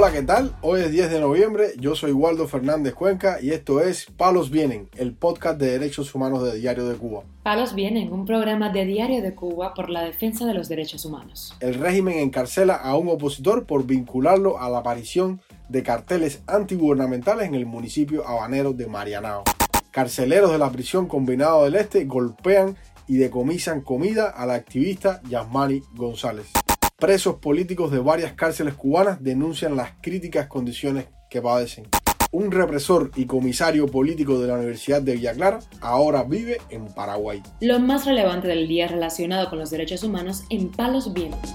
Hola, ¿qué tal? Hoy es 10 de noviembre, yo soy Waldo Fernández Cuenca y esto es Palos Vienen, el podcast de derechos humanos de Diario de Cuba. Palos Vienen, un programa de Diario de Cuba por la defensa de los derechos humanos. El régimen encarcela a un opositor por vincularlo a la aparición de carteles antigubernamentales en el municipio habanero de Marianao. Carceleros de la prisión combinado del Este golpean y decomisan comida a la activista Yasmani González. Presos políticos de varias cárceles cubanas denuncian las críticas condiciones que padecen. Un represor y comisario político de la Universidad de Villa Clara ahora vive en Paraguay. Lo más relevante del día relacionado con los derechos humanos en Palos Vientos.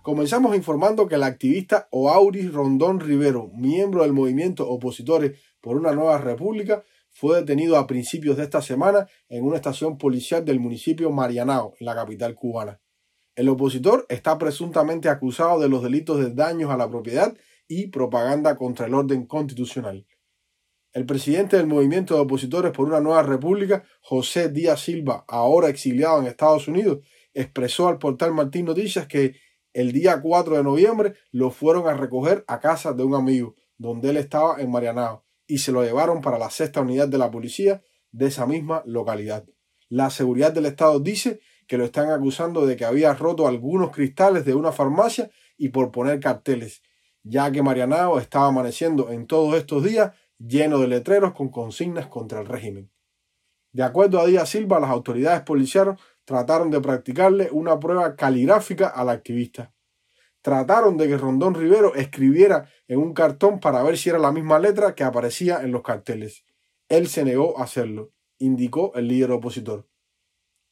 Comenzamos informando que el activista Oauris Rondón Rivero, miembro del movimiento Opositores por una Nueva República, fue detenido a principios de esta semana en una estación policial del municipio Marianao, en la capital cubana. El opositor está presuntamente acusado de los delitos de daños a la propiedad y propaganda contra el orden constitucional. El presidente del movimiento de opositores por una nueva república, José Díaz Silva, ahora exiliado en Estados Unidos, expresó al portal Martín Noticias que el día 4 de noviembre lo fueron a recoger a casa de un amigo, donde él estaba en Marianao, y se lo llevaron para la sexta unidad de la policía de esa misma localidad. La seguridad del Estado dice que lo están acusando de que había roto algunos cristales de una farmacia y por poner carteles, ya que Marianao estaba amaneciendo en todos estos días lleno de letreros con consignas contra el régimen. De acuerdo a Díaz Silva, las autoridades policiales trataron de practicarle una prueba caligráfica al activista. Trataron de que Rondón Rivero escribiera en un cartón para ver si era la misma letra que aparecía en los carteles. Él se negó a hacerlo, indicó el líder opositor.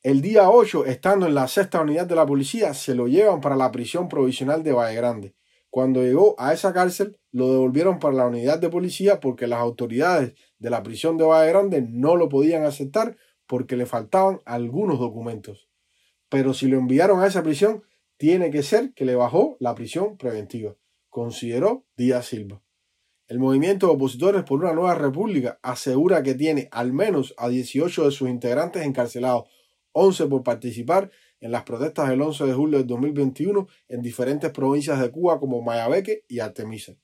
El día 8, estando en la sexta unidad de la policía, se lo llevan para la prisión provisional de Valle Grande. Cuando llegó a esa cárcel, lo devolvieron para la unidad de policía porque las autoridades de la prisión de Valle Grande no lo podían aceptar porque le faltaban algunos documentos. Pero si lo enviaron a esa prisión, tiene que ser que le bajó la prisión preventiva, consideró Díaz Silva. El movimiento de opositores por una nueva república asegura que tiene al menos a 18 de sus integrantes encarcelados 11 por participar en las protestas del 11 de julio de 2021 en diferentes provincias de Cuba como Mayabeque y Artemisa.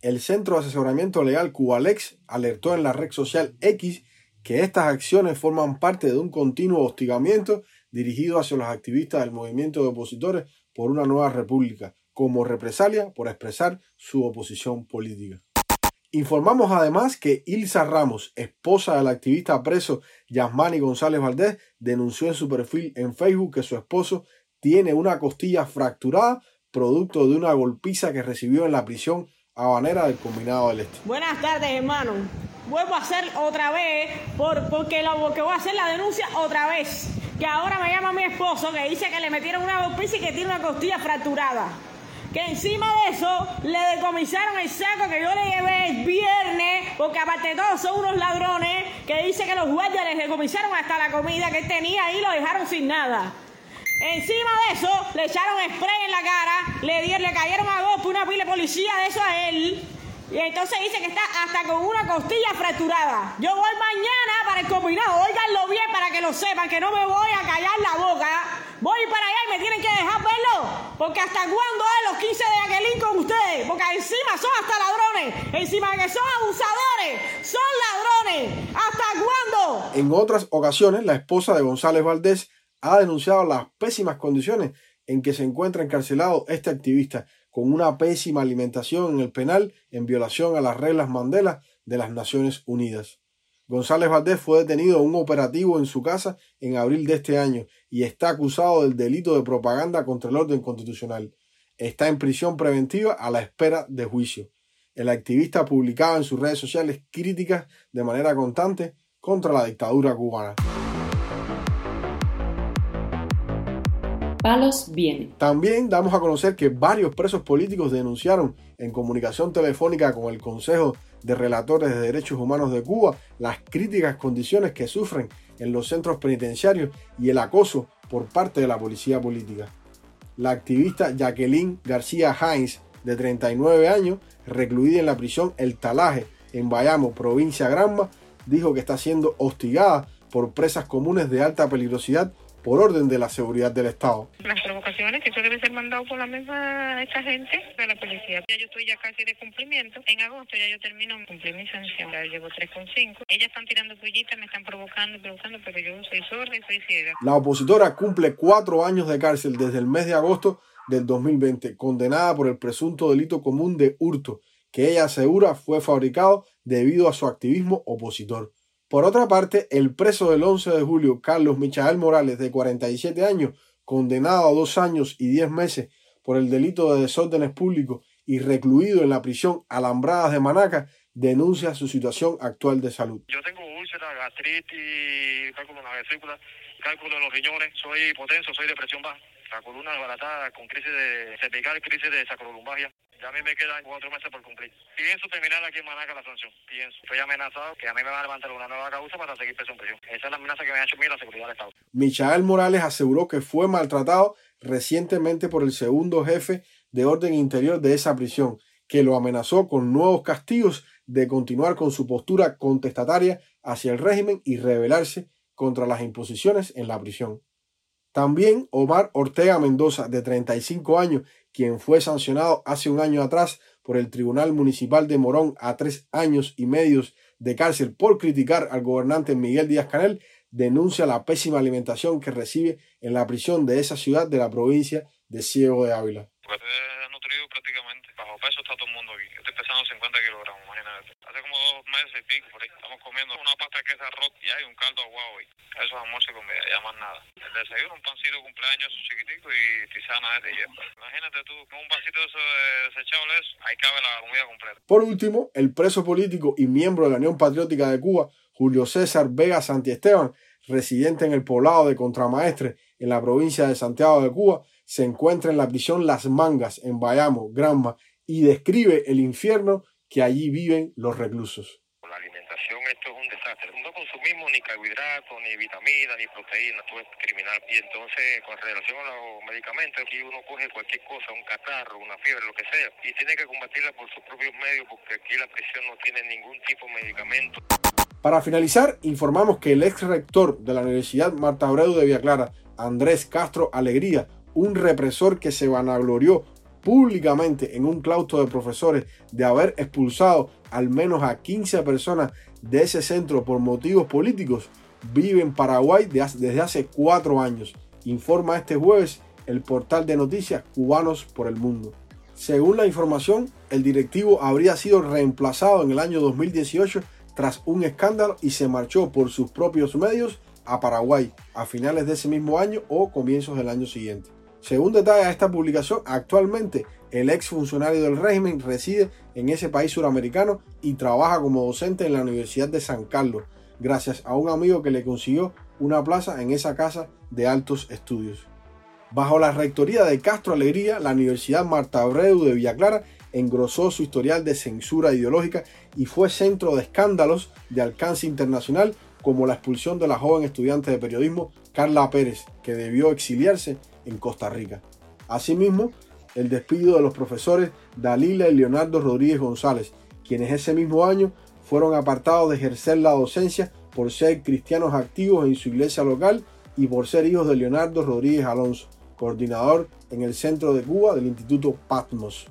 El Centro de Asesoramiento Legal Cubalex alertó en la red social X que estas acciones forman parte de un continuo hostigamiento dirigido hacia los activistas del movimiento de opositores por una nueva república, como represalia por expresar su oposición política. Informamos además que Ilsa Ramos, esposa del activista preso Yasmani González Valdés, denunció en su perfil en Facebook que su esposo tiene una costilla fracturada producto de una golpiza que recibió en la prisión habanera del Combinado del Este. Buenas tardes, hermano. Vuelvo a hacer otra vez, por, porque lo que voy a hacer la denuncia otra vez. Que ahora me llama mi esposo que dice que le metieron una golpiza y que tiene una costilla fracturada que encima de eso le decomisaron el saco que yo le llevé el viernes, porque aparte de todo son unos ladrones que dice que los guardias les decomisaron hasta la comida que él tenía y lo dejaron sin nada. Encima de eso le echaron spray en la cara, le, le cayeron a golpe una pila de policía de eso a él. Y entonces dice que está hasta con una costilla fracturada. Yo voy mañana para el combinado, oiganlo bien para que lo sepan, que no me voy a callar la boca. Voy para allá y me tienen que dejar verlo. Porque hasta cuándo hay los 15 de Aquelín con ustedes. Porque encima son hasta ladrones. Encima que son abusadores. Son ladrones. ¿Hasta cuándo? En otras ocasiones, la esposa de González Valdés ha denunciado las pésimas condiciones en que se encuentra encarcelado este activista con una pésima alimentación en el penal en violación a las reglas Mandela de las Naciones Unidas. González Valdés fue detenido en un operativo en su casa en abril de este año y está acusado del delito de propaganda contra el orden constitucional. Está en prisión preventiva a la espera de juicio. El activista publicaba en sus redes sociales críticas de manera constante contra la dictadura cubana. palos bien. También damos a conocer que varios presos políticos denunciaron en comunicación telefónica con el Consejo de Relatores de Derechos Humanos de Cuba las críticas condiciones que sufren en los centros penitenciarios y el acoso por parte de la policía política. La activista Jacqueline García Heinz, de 39 años, recluida en la prisión El Talaje, en Bayamo, provincia Granma, dijo que está siendo hostigada por presas comunes de alta peligrosidad por orden de la seguridad del Estado. Que eso debe ser mandado por la misma esta gente de la policía. Ya yo estoy ya casi de cumplimiento. En agosto ya yo termino cumplir mi sanción. Ya llevo 3,5. Ellas están tirando pullitas, me están provocando y provocando, pero yo soy sorda y soy ciega. La opositora cumple cuatro años de cárcel desde el mes de agosto del 2020, condenada por el presunto delito común de hurto, que ella asegura fue fabricado debido a su activismo opositor. Por otra parte, el preso del 11 de julio, Carlos Michael Morales, de 47 años, condenado a dos años y diez meses por el delito de desórdenes públicos y recluido en la prisión Alambradas de Manaca, denuncia su situación actual de salud. Yo tengo úlcera, gastritis, cálculo de la vesícula, cálculo de los riñones, soy hipotenso, soy depresión baja, la columna desbaratada con crisis de cervical, crisis de sacrolumbagia. Ya a mí me quedan cuatro meses por cumplir. Pienso terminar aquí en Manaca la sanción. Pienso. Estoy amenazado que a mí me van a levantar una nueva causa para seguir preso en prisión. Esa es la amenaza que me ha hecho a la seguridad del Estado. Michael Morales aseguró que fue maltratado recientemente por el segundo jefe de orden interior de esa prisión, que lo amenazó con nuevos castigos de continuar con su postura contestataria hacia el régimen y rebelarse contra las imposiciones en la prisión. También Omar Ortega Mendoza, de 35 años, quien fue sancionado hace un año atrás por el Tribunal Municipal de Morón a tres años y medio de cárcel por criticar al gobernante Miguel Díaz Canel, denuncia la pésima alimentación que recibe en la prisión de esa ciudad de la provincia de Ciego de Ávila. Pues, eh, prácticamente. Bajo peso está todo el mundo. Yo estoy pesando 50 kilogramos, imagínate. Hace como dos meses y pico por ahí. Estamos comiendo una pasta de queso arroz y hay un caldo aguado ahí. Eso es almuerzo y comida, ya más nada. El desayuno, un pancito de cumpleaños chiquitico y tisana de hierba. Imagínate tú, con un vasito de eso de desechable eso, ahí cabe la comida completa. Por último, el preso político y miembro de la Unión Patriótica de Cuba, Julio César Vega Santiesteban, residente en el poblado de Contramaestre, en la provincia de Santiago de Cuba, se encuentra en la prisión Las Mangas, en Bayamo, Granma, y describe el infierno que allí viven los reclusos. Esto es un desastre. No consumimos ni carbohidratos, ni vitaminas, ni proteínas, todo es criminal. Y entonces, con relación a los medicamentos, aquí uno coge cualquier cosa, un catarro, una fiebre, lo que sea, y tiene que combatirla por sus propios medios, porque aquí la prisión no tiene ningún tipo de medicamento. Para finalizar, informamos que el ex rector de la Universidad Marta Abreu de Villa Clara, Andrés Castro Alegría, un represor que se vanaglorió públicamente en un claustro de profesores de haber expulsado al menos a 15 personas de ese centro por motivos políticos, vive en Paraguay desde hace cuatro años, informa este jueves el portal de noticias Cubanos por el Mundo. Según la información, el directivo habría sido reemplazado en el año 2018 tras un escándalo y se marchó por sus propios medios a Paraguay a finales de ese mismo año o comienzos del año siguiente. Según detalla esta publicación, actualmente el ex funcionario del régimen reside en ese país suramericano y trabaja como docente en la Universidad de San Carlos, gracias a un amigo que le consiguió una plaza en esa casa de altos estudios. Bajo la rectoría de Castro Alegría, la Universidad Marta Abreu de Villa Clara engrosó su historial de censura ideológica y fue centro de escándalos de alcance internacional como la expulsión de la joven estudiante de periodismo Carla Pérez, que debió exiliarse en Costa Rica. Asimismo, el despido de los profesores Dalila y Leonardo Rodríguez González, quienes ese mismo año fueron apartados de ejercer la docencia por ser cristianos activos en su iglesia local y por ser hijos de Leonardo Rodríguez Alonso, coordinador en el centro de Cuba del Instituto Patmos.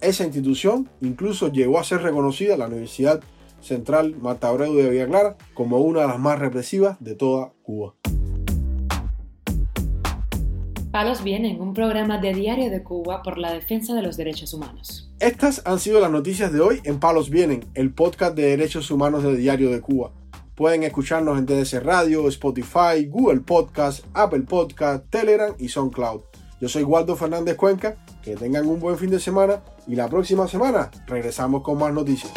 Esa institución incluso llegó a ser reconocida la Universidad Central Abreu de Villa Clara como una de las más represivas de toda Cuba. Palos Vienen, un programa de Diario de Cuba por la defensa de los derechos humanos. Estas han sido las noticias de hoy en Palos Vienen, el podcast de derechos humanos de Diario de Cuba. Pueden escucharnos en TDC Radio, Spotify, Google Podcast, Apple Podcast, Telegram y SoundCloud. Yo soy Waldo Fernández Cuenca, que tengan un buen fin de semana y la próxima semana regresamos con más noticias.